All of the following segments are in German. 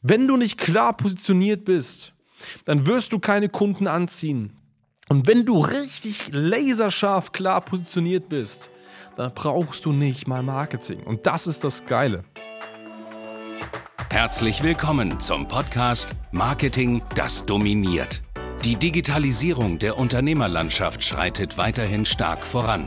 Wenn du nicht klar positioniert bist, dann wirst du keine Kunden anziehen. Und wenn du richtig laserscharf klar positioniert bist, dann brauchst du nicht mal Marketing. Und das ist das Geile. Herzlich willkommen zum Podcast Marketing, das dominiert. Die Digitalisierung der Unternehmerlandschaft schreitet weiterhin stark voran.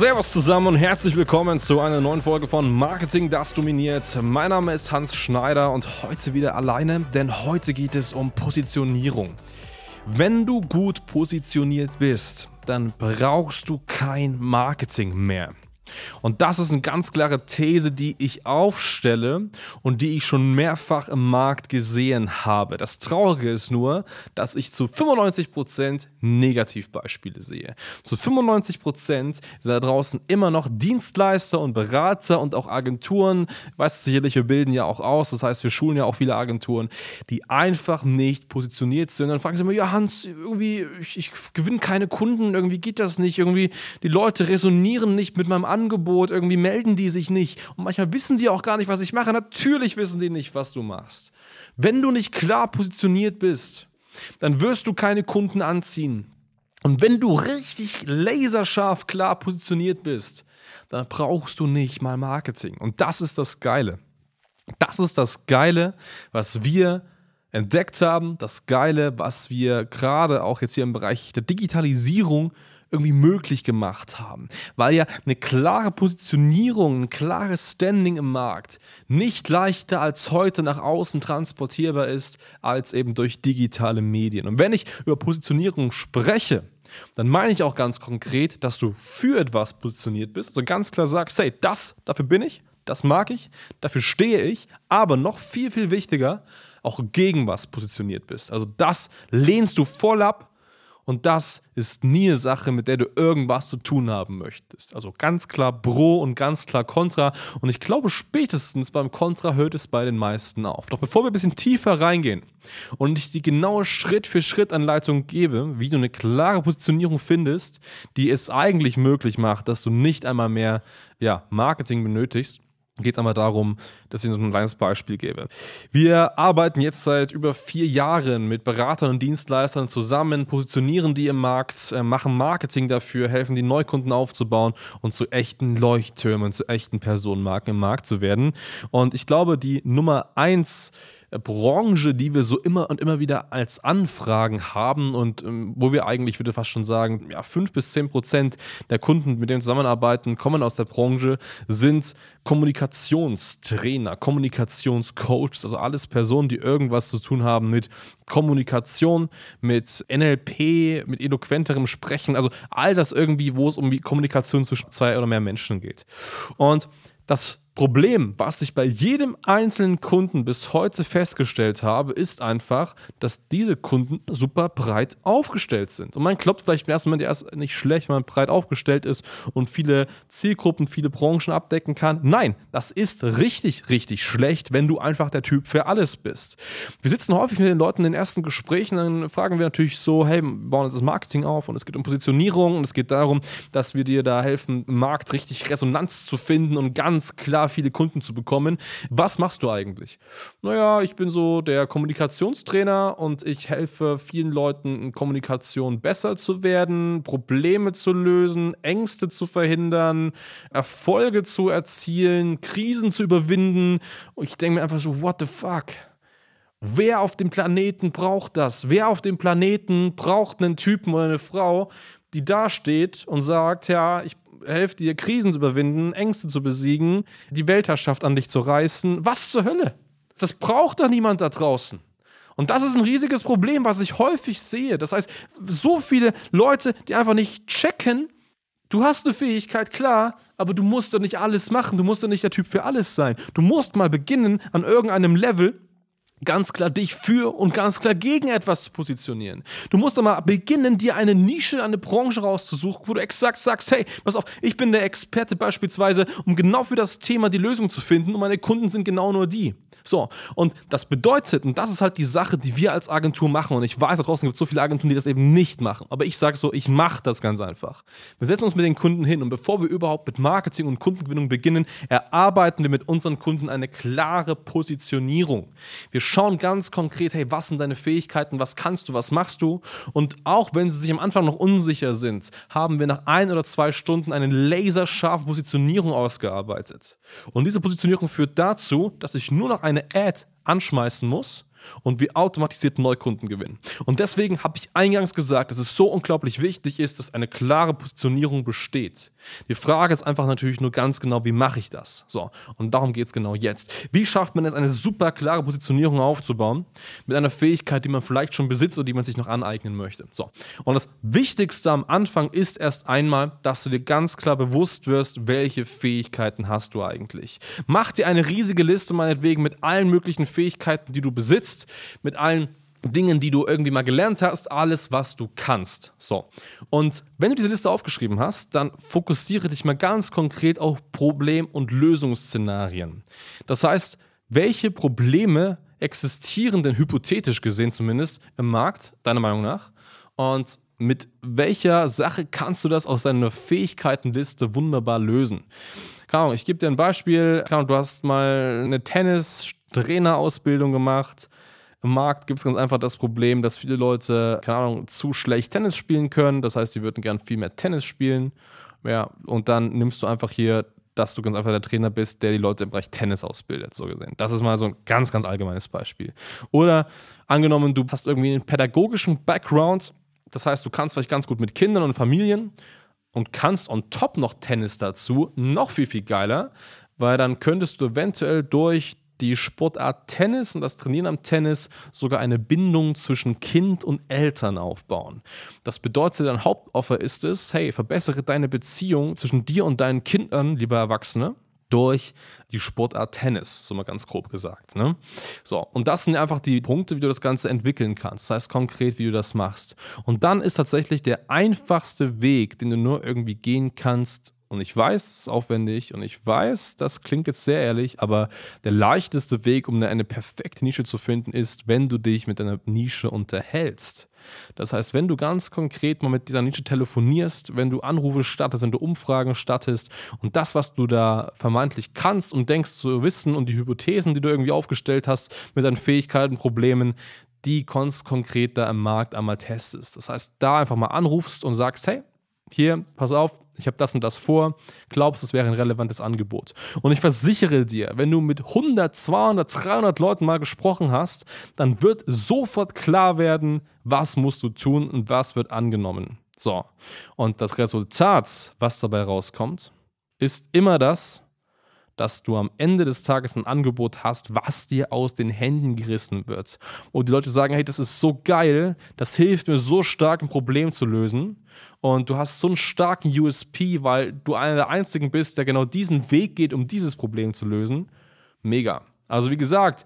Servus zusammen und herzlich willkommen zu einer neuen Folge von Marketing, das dominiert. Mein Name ist Hans Schneider und heute wieder alleine, denn heute geht es um Positionierung. Wenn du gut positioniert bist, dann brauchst du kein Marketing mehr. Und das ist eine ganz klare These, die ich aufstelle und die ich schon mehrfach im Markt gesehen habe. Das Traurige ist nur, dass ich zu 95% Negativbeispiele sehe. Zu 95% sind da draußen immer noch Dienstleister und Berater und auch Agenturen. Weißt du sicherlich, wir bilden ja auch aus, das heißt, wir schulen ja auch viele Agenturen, die einfach nicht positioniert sind. dann fragen sie immer, ja Hans, irgendwie, ich, ich gewinne keine Kunden, irgendwie geht das nicht, irgendwie die Leute resonieren nicht mit meinem Angebot Angebot, irgendwie melden die sich nicht. Und manchmal wissen die auch gar nicht, was ich mache. Natürlich wissen die nicht, was du machst. Wenn du nicht klar positioniert bist, dann wirst du keine Kunden anziehen. Und wenn du richtig laserscharf klar positioniert bist, dann brauchst du nicht mal Marketing. Und das ist das Geile. Das ist das Geile, was wir entdeckt haben, das Geile, was wir gerade auch jetzt hier im Bereich der Digitalisierung irgendwie möglich gemacht haben. Weil ja eine klare Positionierung, ein klares Standing im Markt nicht leichter als heute nach außen transportierbar ist, als eben durch digitale Medien. Und wenn ich über Positionierung spreche, dann meine ich auch ganz konkret, dass du für etwas positioniert bist. Also ganz klar sagst, hey, das, dafür bin ich, das mag ich, dafür stehe ich, aber noch viel, viel wichtiger, auch gegen was positioniert bist. Also das lehnst du voll ab, und das ist nie eine Sache, mit der du irgendwas zu tun haben möchtest. Also ganz klar Pro und ganz klar Contra. Und ich glaube, spätestens beim Contra hört es bei den meisten auf. Doch bevor wir ein bisschen tiefer reingehen und ich die genaue Schritt-für-Schritt-Anleitung gebe, wie du eine klare Positionierung findest, die es eigentlich möglich macht, dass du nicht einmal mehr ja, Marketing benötigst, geht es einmal darum, dass ich so ein kleines Beispiel gebe. Wir arbeiten jetzt seit über vier Jahren mit Beratern und Dienstleistern zusammen, positionieren die im Markt, äh, machen Marketing dafür, helfen die Neukunden aufzubauen und zu echten Leuchttürmen, zu echten Personenmarken im Markt zu werden. Und ich glaube, die Nummer eins Branche, die wir so immer und immer wieder als Anfragen haben und ähm, wo wir eigentlich, würde fast schon sagen, ja, fünf bis zehn Prozent der Kunden, mit denen wir zusammenarbeiten, kommen aus der Branche, sind Kommunikationstrainer, Kommunikationscoaches, also alles Personen, die irgendwas zu tun haben mit Kommunikation, mit NLP, mit eloquenterem Sprechen, also all das irgendwie, wo es um die Kommunikation zwischen zwei oder mehr Menschen geht. Und das Problem, was ich bei jedem einzelnen Kunden bis heute festgestellt habe, ist einfach, dass diese Kunden super breit aufgestellt sind. Und man glaubt vielleicht im ersten Moment erst nicht schlecht, wenn man breit aufgestellt ist und viele Zielgruppen, viele Branchen abdecken kann. Nein, das ist richtig, richtig schlecht, wenn du einfach der Typ für alles bist. Wir sitzen häufig mit den Leuten in den ersten Gesprächen, dann fragen wir natürlich so, hey, wir bauen jetzt das Marketing auf und es geht um Positionierung und es geht darum, dass wir dir da helfen, im Markt richtig Resonanz zu finden und ganz klar viele Kunden zu bekommen. Was machst du eigentlich? Naja, ich bin so der Kommunikationstrainer und ich helfe vielen Leuten in Kommunikation besser zu werden, Probleme zu lösen, Ängste zu verhindern, Erfolge zu erzielen, Krisen zu überwinden. Und ich denke mir einfach so, what the fuck? Wer auf dem Planeten braucht das? Wer auf dem Planeten braucht einen Typen oder eine Frau, die da steht und sagt, ja, ich helfe dir, Krisen zu überwinden, Ängste zu besiegen, die Weltherrschaft an dich zu reißen. Was zur Hölle? Das braucht doch niemand da draußen. Und das ist ein riesiges Problem, was ich häufig sehe. Das heißt, so viele Leute, die einfach nicht checken, du hast eine Fähigkeit, klar, aber du musst doch nicht alles machen. Du musst doch nicht der Typ für alles sein. Du musst mal beginnen an irgendeinem Level, ganz klar dich für und ganz klar gegen etwas zu positionieren. Du musst aber beginnen, dir eine Nische, eine Branche rauszusuchen, wo du exakt sagst, hey, pass auf, ich bin der Experte beispielsweise, um genau für das Thema die Lösung zu finden und meine Kunden sind genau nur die. So, und das bedeutet, und das ist halt die Sache, die wir als Agentur machen, und ich weiß, da draußen gibt es so viele Agenturen, die das eben nicht machen, aber ich sage so, ich mache das ganz einfach. Wir setzen uns mit den Kunden hin und bevor wir überhaupt mit Marketing und Kundengewinnung beginnen, erarbeiten wir mit unseren Kunden eine klare Positionierung. Wir schauen ganz konkret, hey, was sind deine Fähigkeiten, was kannst du, was machst du? Und auch wenn sie sich am Anfang noch unsicher sind, haben wir nach ein oder zwei Stunden eine laserscharfe Positionierung ausgearbeitet. Und diese Positionierung führt dazu, dass ich nur noch eine Ad anschmeißen muss und wir automatisiert Neukunden gewinnen. Und deswegen habe ich eingangs gesagt, dass es so unglaublich wichtig ist, dass eine klare Positionierung besteht. Die Frage ist einfach natürlich nur ganz genau, wie mache ich das? So, und darum geht es genau jetzt. Wie schafft man es, eine super klare Positionierung aufzubauen mit einer Fähigkeit, die man vielleicht schon besitzt oder die man sich noch aneignen möchte? So, und das Wichtigste am Anfang ist erst einmal, dass du dir ganz klar bewusst wirst, welche Fähigkeiten hast du eigentlich. Mach dir eine riesige Liste meinetwegen mit allen möglichen Fähigkeiten, die du besitzt bist, mit allen Dingen, die du irgendwie mal gelernt hast, alles, was du kannst. So. Und wenn du diese Liste aufgeschrieben hast, dann fokussiere dich mal ganz konkret auf Problem- und Lösungsszenarien. Das heißt, welche Probleme existieren denn hypothetisch gesehen zumindest im Markt, deiner Meinung nach? Und mit welcher Sache kannst du das aus deiner Fähigkeitenliste wunderbar lösen? Keine Ahnung, ich gebe dir ein Beispiel. Keine Ahnung, du hast mal eine Tennis-Trainerausbildung gemacht im Markt gibt es ganz einfach das Problem, dass viele Leute, keine Ahnung, zu schlecht Tennis spielen können. Das heißt, die würden gern viel mehr Tennis spielen. Ja, und dann nimmst du einfach hier, dass du ganz einfach der Trainer bist, der die Leute im Bereich Tennis ausbildet, so gesehen. Das ist mal so ein ganz, ganz allgemeines Beispiel. Oder angenommen, du hast irgendwie einen pädagogischen Background. Das heißt, du kannst vielleicht ganz gut mit Kindern und Familien und kannst on top noch Tennis dazu. Noch viel, viel geiler, weil dann könntest du eventuell durch die Sportart Tennis und das Trainieren am Tennis sogar eine Bindung zwischen Kind und Eltern aufbauen. Das bedeutet, dein Hauptoffer ist es, hey, verbessere deine Beziehung zwischen dir und deinen Kindern, lieber Erwachsene, durch die Sportart Tennis, so mal ganz grob gesagt. Ne? So, und das sind einfach die Punkte, wie du das Ganze entwickeln kannst. Das heißt konkret, wie du das machst. Und dann ist tatsächlich der einfachste Weg, den du nur irgendwie gehen kannst, und ich weiß, es ist aufwendig und ich weiß, das klingt jetzt sehr ehrlich, aber der leichteste Weg, um eine, perfekte Nische zu finden, ist, wenn du dich mit deiner Nische unterhältst. Das heißt, wenn du ganz konkret mal mit dieser Nische telefonierst, wenn du Anrufe startest, wenn du Umfragen startest und das, was du da vermeintlich kannst und denkst zu wissen und die Hypothesen, die du irgendwie aufgestellt hast mit deinen Fähigkeiten, Problemen, die ganz konkret da im Markt einmal testest. Das heißt, da einfach mal anrufst und sagst, hey, hier, pass auf, ich habe das und das vor, glaubst, es wäre ein relevantes Angebot. Und ich versichere dir, wenn du mit 100, 200, 300 Leuten mal gesprochen hast, dann wird sofort klar werden, was musst du tun und was wird angenommen. So, und das Resultat, was dabei rauskommt, ist immer das, dass du am Ende des Tages ein Angebot hast, was dir aus den Händen gerissen wird. Und die Leute sagen, hey, das ist so geil, das hilft mir so stark, ein Problem zu lösen. Und du hast so einen starken USP, weil du einer der Einzigen bist, der genau diesen Weg geht, um dieses Problem zu lösen. Mega. Also wie gesagt,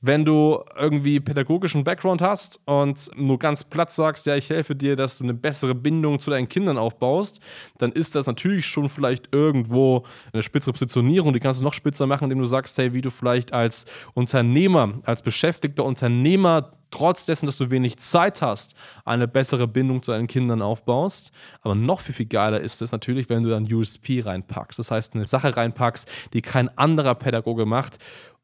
wenn du irgendwie pädagogischen Background hast und nur ganz platt sagst, ja, ich helfe dir, dass du eine bessere Bindung zu deinen Kindern aufbaust, dann ist das natürlich schon vielleicht irgendwo eine spitzere Positionierung. Die kannst du noch spitzer machen, indem du sagst, hey, wie du vielleicht als Unternehmer, als beschäftigter Unternehmer trotz dessen, dass du wenig Zeit hast, eine bessere Bindung zu deinen Kindern aufbaust. Aber noch viel, viel geiler ist es natürlich, wenn du dann USP reinpackst. Das heißt, eine Sache reinpackst, die kein anderer Pädagoge macht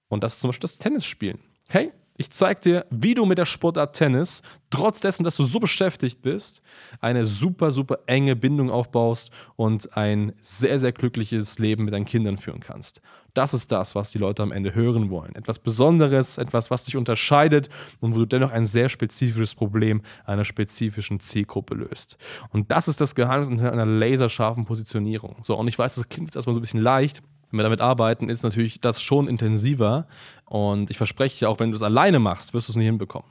und das ist zum Beispiel das Tennisspielen. Hey, ich zeige dir, wie du mit der Sportart Tennis, trotz dessen, dass du so beschäftigt bist, eine super, super enge Bindung aufbaust und ein sehr, sehr glückliches Leben mit deinen Kindern führen kannst. Das ist das, was die Leute am Ende hören wollen. Etwas Besonderes, etwas, was dich unterscheidet und wo du dennoch ein sehr spezifisches Problem einer spezifischen Zielgruppe löst. Und das ist das Geheimnis einer laserscharfen Positionierung. So, und ich weiß, das klingt jetzt erstmal so ein bisschen leicht, wenn wir damit arbeiten, ist natürlich das schon intensiver. Und ich verspreche dir auch, wenn du es alleine machst, wirst du es nie hinbekommen.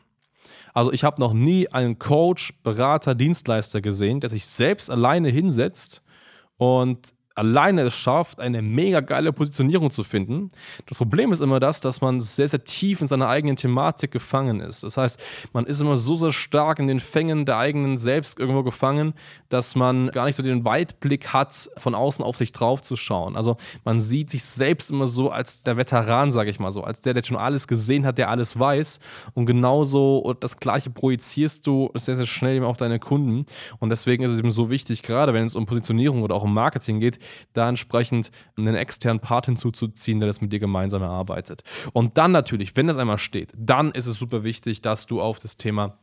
Also ich habe noch nie einen Coach, Berater, Dienstleister gesehen, der sich selbst alleine hinsetzt und alleine es schafft, eine mega geile Positionierung zu finden. Das Problem ist immer das, dass man sehr, sehr tief in seiner eigenen Thematik gefangen ist. Das heißt, man ist immer so, sehr stark in den Fängen der eigenen selbst irgendwo gefangen, dass man gar nicht so den Weitblick hat, von außen auf sich drauf zu schauen. Also man sieht sich selbst immer so als der Veteran, sage ich mal so, als der, der schon alles gesehen hat, der alles weiß. Und genauso das Gleiche projizierst du sehr, sehr schnell eben auf deine Kunden. Und deswegen ist es eben so wichtig, gerade wenn es um Positionierung oder auch um Marketing geht, da entsprechend einen externen Part hinzuzuziehen, der das mit dir gemeinsam erarbeitet. Und dann natürlich, wenn das einmal steht, dann ist es super wichtig, dass du auf das Thema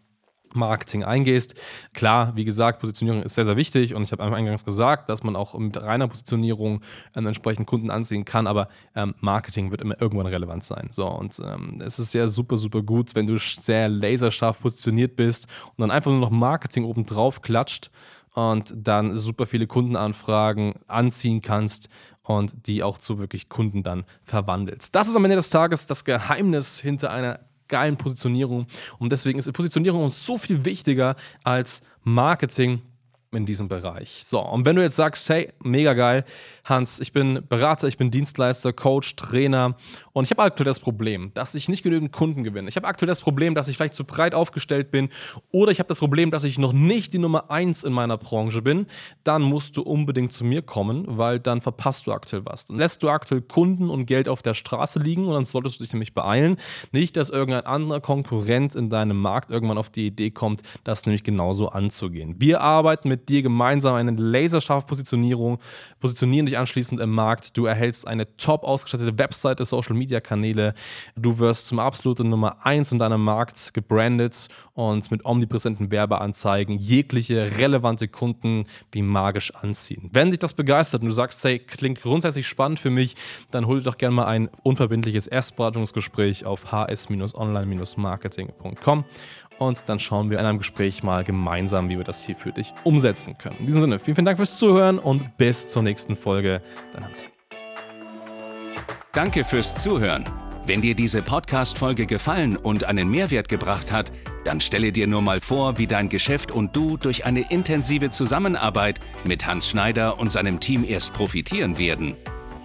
Marketing eingehst. Klar, wie gesagt, Positionierung ist sehr, sehr wichtig und ich habe eingangs gesagt, dass man auch mit reiner Positionierung ähm, entsprechend Kunden anziehen kann, aber ähm, Marketing wird immer irgendwann relevant sein. So, und ähm, es ist ja super, super gut, wenn du sehr laserscharf positioniert bist und dann einfach nur noch Marketing oben drauf klatscht und dann super viele Kundenanfragen anziehen kannst und die auch zu wirklich Kunden dann verwandelst. Das ist am Ende des Tages das Geheimnis hinter einer geilen Positionierung und deswegen ist Positionierung uns so viel wichtiger als Marketing in diesem Bereich. So, und wenn du jetzt sagst, hey, mega geil, Hans, ich bin Berater, ich bin Dienstleister, Coach, Trainer und ich habe aktuell das Problem, dass ich nicht genügend Kunden gewinne. Ich habe aktuell das Problem, dass ich vielleicht zu breit aufgestellt bin oder ich habe das Problem, dass ich noch nicht die Nummer eins in meiner Branche bin, dann musst du unbedingt zu mir kommen, weil dann verpasst du aktuell was. Dann lässt du aktuell Kunden und Geld auf der Straße liegen und dann solltest du dich nämlich beeilen. Nicht, dass irgendein anderer Konkurrent in deinem Markt irgendwann auf die Idee kommt, das nämlich genauso anzugehen. Wir arbeiten mit mit dir gemeinsam eine laserscharfe Positionierung, positionieren dich anschließend im Markt. Du erhältst eine top ausgestattete Webseite, Social Media Kanäle. Du wirst zum absoluten Nummer 1 in deinem Markt gebrandet und mit omnipräsenten Werbeanzeigen jegliche relevante Kunden wie magisch anziehen. Wenn dich das begeistert und du sagst, hey, klingt grundsätzlich spannend für mich, dann hol dir doch gerne mal ein unverbindliches Erstberatungsgespräch auf hs-online-marketing.com und dann schauen wir in einem Gespräch mal gemeinsam, wie wir das hier für dich umsetzen können. In diesem Sinne, vielen, vielen Dank fürs Zuhören und bis zur nächsten Folge. Dein Hans. Danke fürs Zuhören. Wenn dir diese Podcast-Folge gefallen und einen Mehrwert gebracht hat, dann stelle dir nur mal vor, wie dein Geschäft und du durch eine intensive Zusammenarbeit mit Hans Schneider und seinem Team erst profitieren werden.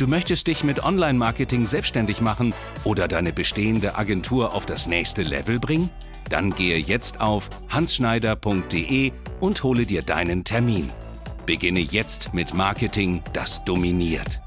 Du möchtest dich mit Online-Marketing selbstständig machen oder deine bestehende Agentur auf das nächste Level bringen? Dann gehe jetzt auf hansschneider.de und hole dir deinen Termin. Beginne jetzt mit Marketing, das dominiert.